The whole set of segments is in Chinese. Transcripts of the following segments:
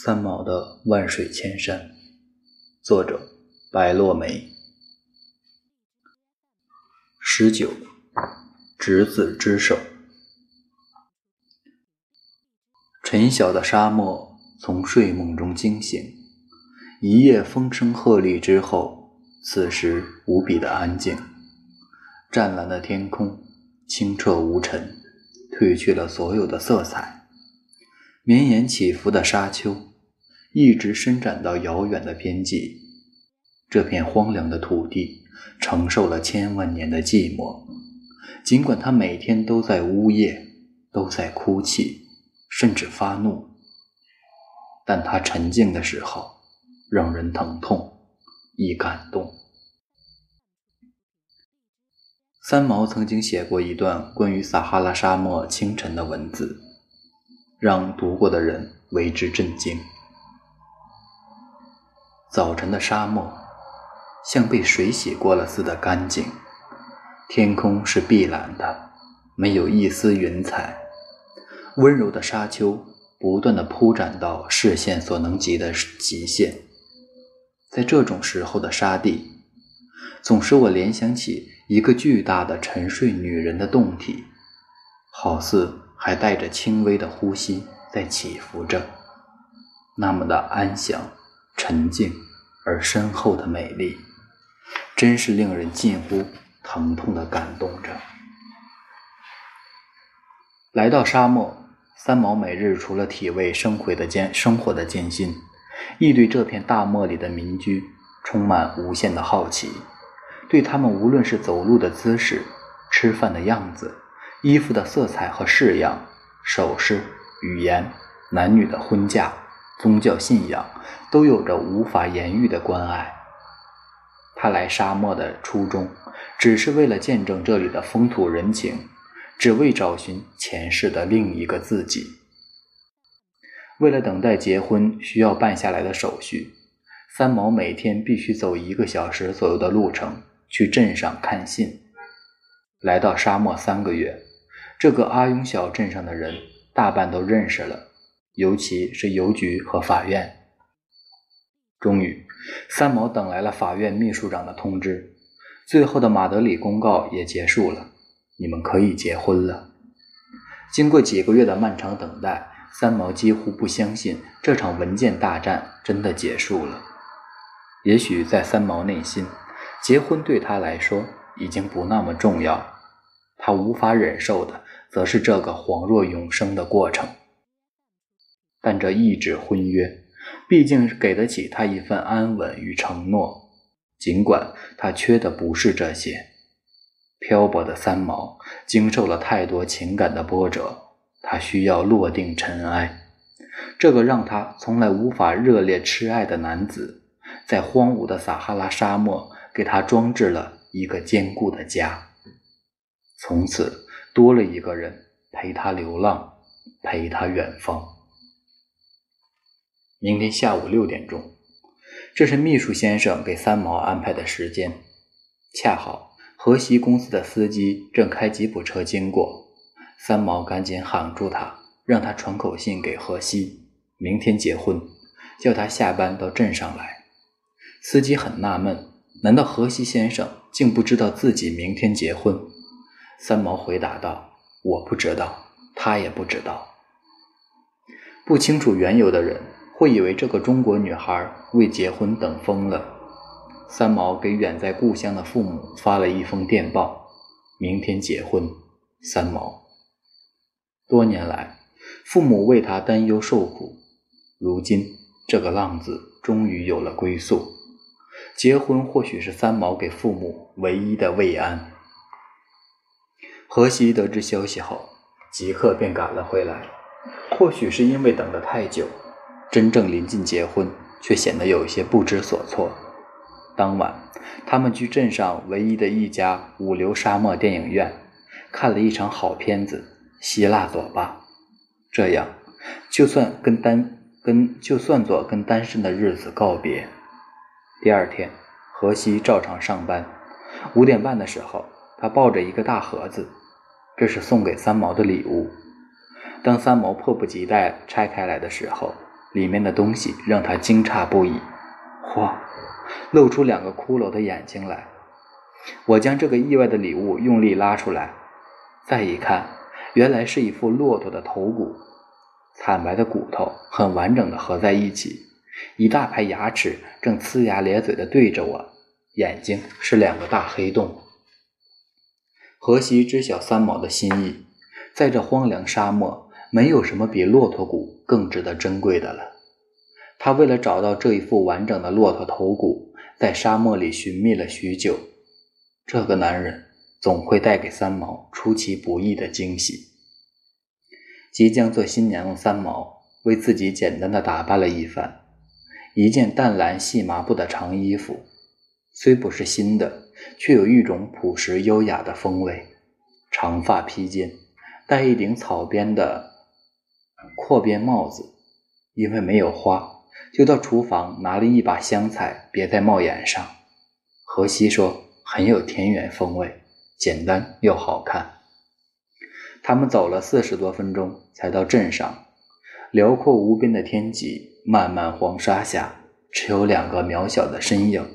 三毛的《万水千山》，作者白落梅。十九，执子之手。晨晓的沙漠从睡梦中惊醒，一夜风声鹤唳之后，此时无比的安静。湛蓝的天空清澈无尘，褪去了所有的色彩。绵延起伏的沙丘，一直伸展到遥远的边际。这片荒凉的土地承受了千万年的寂寞。尽管它每天都在呜咽，都在哭泣，甚至发怒，但它沉静的时候，让人疼痛，易感动。三毛曾经写过一段关于撒哈拉沙漠清晨的文字。让读过的人为之震惊。早晨的沙漠像被水洗过了似的干净，天空是碧蓝的，没有一丝云彩。温柔的沙丘不断的铺展到视线所能及的极限。在这种时候的沙地，总使我联想起一个巨大的沉睡女人的胴体，好似。还带着轻微的呼吸在起伏着，那么的安详、沉静而深厚的美丽，真是令人近乎疼痛的感动着。来到沙漠，三毛每日除了体味生活的艰生活的艰辛，亦对这片大漠里的民居充满无限的好奇，对他们无论是走路的姿势、吃饭的样子。衣服的色彩和式样、首饰、语言、男女的婚嫁、宗教信仰，都有着无法言喻的关爱。他来沙漠的初衷，只是为了见证这里的风土人情，只为找寻前世的另一个自己。为了等待结婚需要办下来的手续，三毛每天必须走一个小时左右的路程去镇上看信。来到沙漠三个月。这个阿庸小镇上的人大半都认识了，尤其是邮局和法院。终于，三毛等来了法院秘书长的通知，最后的马德里公告也结束了，你们可以结婚了。经过几个月的漫长等待，三毛几乎不相信这场文件大战真的结束了。也许在三毛内心，结婚对他来说已经不那么重要。他无法忍受的，则是这个恍若永生的过程。但这一纸婚约，毕竟给得起他一份安稳与承诺。尽管他缺的不是这些，漂泊的三毛经受了太多情感的波折，他需要落定尘埃。这个让他从来无法热烈痴爱的男子，在荒芜的撒哈拉沙漠，给他装置了一个坚固的家。从此多了一个人陪他流浪，陪他远方。明天下午六点钟，这是秘书先生给三毛安排的时间。恰好河西公司的司机正开吉普车经过，三毛赶紧喊住他，让他传口信给河西，明天结婚，叫他下班到镇上来。司机很纳闷，难道河西先生竟不知道自己明天结婚？三毛回答道：“我不知道，他也不知道。不清楚缘由的人会以为这个中国女孩为结婚等疯了。”三毛给远在故乡的父母发了一封电报：“明天结婚。”三毛。多年来，父母为他担忧受苦，如今这个浪子终于有了归宿。结婚或许是三毛给父母唯一的慰安。荷西得知消息后，即刻便赶了回来。或许是因为等得太久，真正临近结婚，却显得有一些不知所措。当晚，他们去镇上唯一的一家五流沙漠电影院，看了一场好片子《希腊左巴》。这样，就算跟单跟就算做跟单身的日子告别。第二天，荷西照常上班。五点半的时候，他抱着一个大盒子。这是送给三毛的礼物。当三毛迫不及待拆开来的时候，里面的东西让他惊诧不已。嚯，露出两个骷髅的眼睛来！我将这个意外的礼物用力拉出来，再一看，原来是一副骆驼的头骨，惨白的骨头很完整的合在一起，一大排牙齿正呲牙咧嘴的对着我，眼睛是两个大黑洞。何西知晓三毛的心意，在这荒凉沙漠，没有什么比骆驼骨更值得珍贵的了。他为了找到这一副完整的骆驼头骨，在沙漠里寻觅了许久。这个男人总会带给三毛出其不意的惊喜。即将做新娘的三毛为自己简单的打扮了一番，一件淡蓝细麻布的长衣服，虽不是新的，却有一种朴实优雅的风味。长发披肩，戴一顶草编的阔边帽子，因为没有花。就到厨房拿了一把香菜，别在帽檐上。荷西说：“很有田园风味，简单又好看。”他们走了四十多分钟，才到镇上。辽阔无边的天际，漫漫黄沙下，只有两个渺小的身影。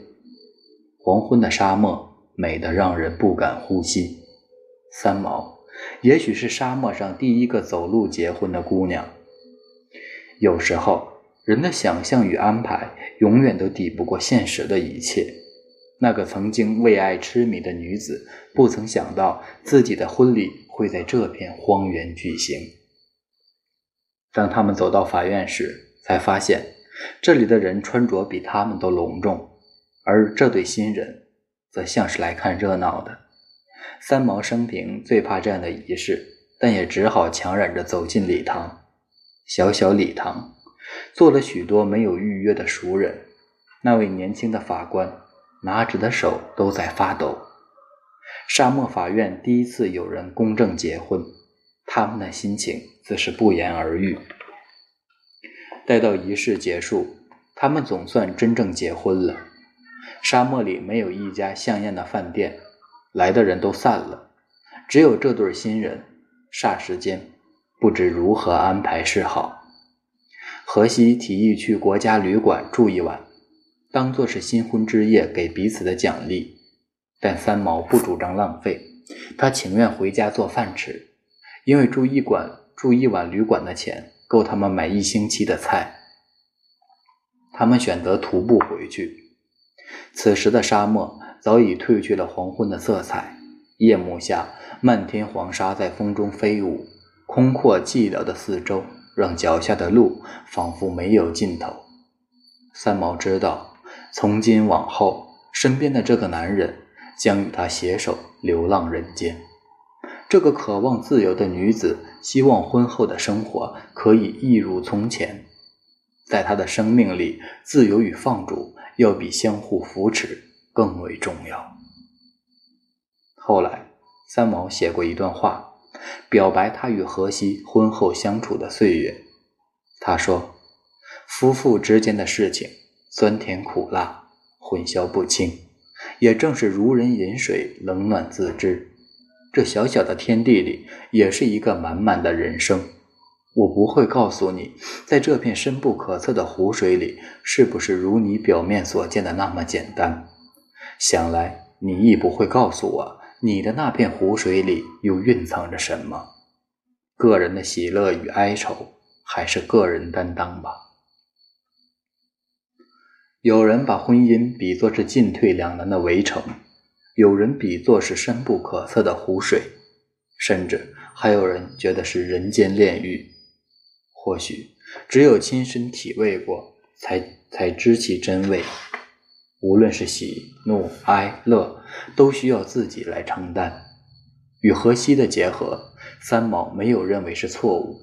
黄昏的沙漠，美得让人不敢呼吸。三毛，也许是沙漠上第一个走路结婚的姑娘。有时候。人的想象与安排永远都抵不过现实的一切。那个曾经为爱痴迷的女子，不曾想到自己的婚礼会在这片荒原举行。当他们走到法院时，才发现这里的人穿着比他们都隆重，而这对新人则像是来看热闹的。三毛生平最怕这样的仪式，但也只好强忍着走进礼堂。小小礼堂。坐了许多没有预约的熟人，那位年轻的法官拿着的手都在发抖。沙漠法院第一次有人公证结婚，他们的心情自是不言而喻。待到仪式结束，他们总算真正结婚了。沙漠里没有一家像样的饭店，来的人都散了，只有这对新人，霎时间不知如何安排是好。荷西提议去国家旅馆住一晚，当做是新婚之夜给彼此的奖励。但三毛不主张浪费，他情愿回家做饭吃，因为住一馆住一晚旅馆的钱够他们买一星期的菜。他们选择徒步回去。此时的沙漠早已褪去了黄昏的色彩，夜幕下，漫天黄沙在风中飞舞，空阔寂寥的四周。让脚下的路仿佛没有尽头。三毛知道，从今往后，身边的这个男人将与他携手流浪人间。这个渴望自由的女子，希望婚后的生活可以一如从前。在她的生命里，自由与放逐要比相互扶持更为重要。后来，三毛写过一段话。表白他与荷西婚后相处的岁月。他说：“夫妇之间的事情，酸甜苦辣混淆不清，也正是如人饮水，冷暖自知。这小小的天地里，也是一个满满的人生。我不会告诉你，在这片深不可测的湖水里，是不是如你表面所见的那么简单？想来你亦不会告诉我。”你的那片湖水里又蕴藏着什么？个人的喜乐与哀愁，还是个人担当吧。有人把婚姻比作是进退两难的围城，有人比作是深不可测的湖水，甚至还有人觉得是人间炼狱。或许只有亲身体味过，才才知其真味。无论是喜怒哀乐，都需要自己来承担。与荷西的结合，三毛没有认为是错误，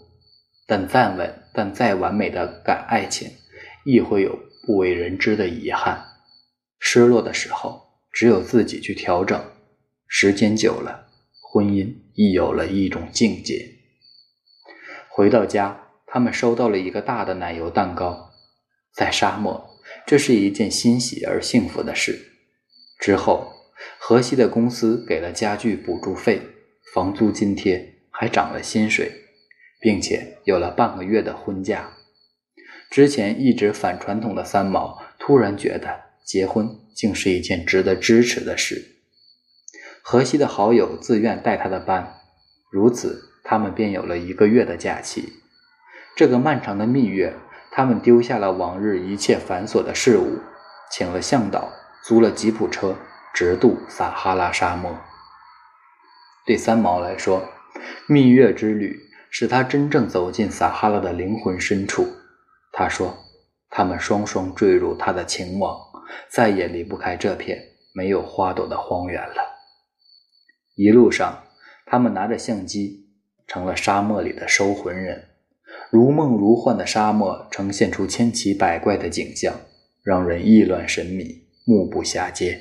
但再稳但再完美的感爱情，亦会有不为人知的遗憾。失落的时候，只有自己去调整。时间久了，婚姻亦有了一种境界。回到家，他们收到了一个大的奶油蛋糕，在沙漠。这是一件欣喜而幸福的事。之后，河西的公司给了家具补助费、房租津贴，还涨了薪水，并且有了半个月的婚假。之前一直反传统的三毛，突然觉得结婚竟是一件值得支持的事。河西的好友自愿带他的班，如此，他们便有了一个月的假期。这个漫长的蜜月，他们丢下了往日一切繁琐的事物，请了向导，租了吉普车，直渡撒哈拉沙漠。对三毛来说，蜜月之旅使他真正走进撒哈拉的灵魂深处。他说：“他们双双坠入他的情网，再也离不开这片没有花朵的荒原了。”一路上，他们拿着相机，成了沙漠里的收魂人。如梦如幻的沙漠呈现出千奇百怪的景象，让人意乱神迷，目不暇接。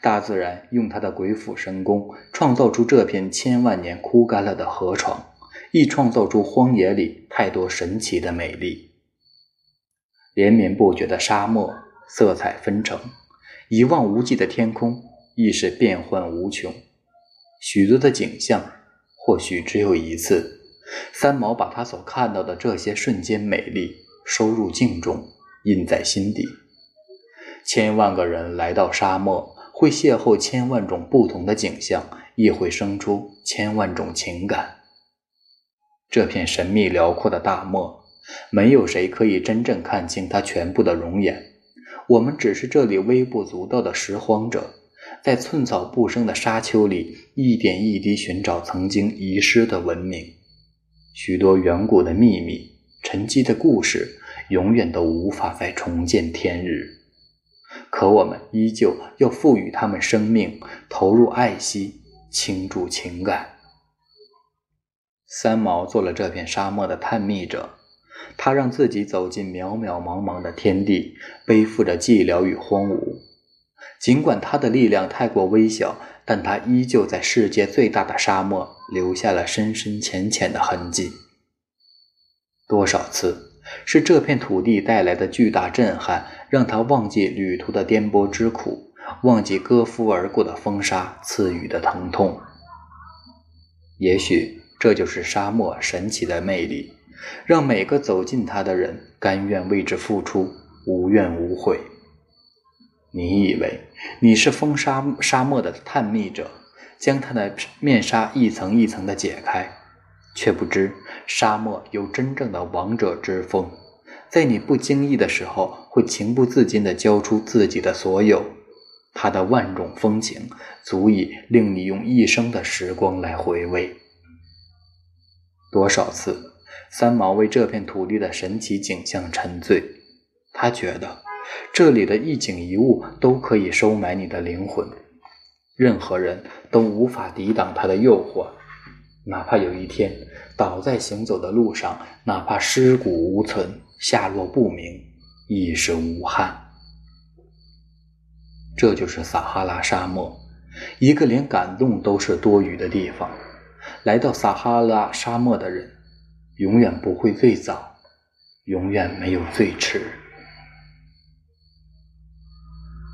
大自然用它的鬼斧神工，创造出这片千万年枯干了的河床，亦创造出荒野里太多神奇的美丽。连绵不绝的沙漠，色彩纷呈；一望无际的天空，亦是变幻无穷。许多的景象，或许只有一次。三毛把他所看到的这些瞬间美丽收入镜中，印在心底。千万个人来到沙漠，会邂逅千万种不同的景象，亦会生出千万种情感。这片神秘辽阔的大漠，没有谁可以真正看清它全部的容颜。我们只是这里微不足道的拾荒者。在寸草不生的沙丘里，一点一滴寻找曾经遗失的文明。许多远古的秘密、沉寂的故事，永远都无法再重见天日。可我们依旧要赋予他们生命，投入爱惜，倾注情感。三毛做了这片沙漠的探秘者，他让自己走进渺渺茫茫的天地，背负着寂寥与荒芜。尽管他的力量太过微小，但他依旧在世界最大的沙漠留下了深深浅浅的痕迹。多少次是这片土地带来的巨大震撼，让他忘记旅途的颠簸之苦，忘记割肤而过的风沙赐予的疼痛。也许这就是沙漠神奇的魅力，让每个走进它的人甘愿为之付出，无怨无悔。你以为你是风沙沙漠的探秘者，将它的面纱一层一层的解开，却不知沙漠有真正的王者之风，在你不经意的时候，会情不自禁地交出自己的所有。它的万种风情，足以令你用一生的时光来回味。多少次，三毛为这片土地的神奇景象沉醉，他觉得。这里的一景一物都可以收买你的灵魂，任何人都无法抵挡它的诱惑。哪怕有一天倒在行走的路上，哪怕尸骨无存，下落不明，亦是无憾。这就是撒哈拉沙漠，一个连感动都是多余的地方。来到撒哈拉沙漠的人，永远不会最早，永远没有最迟。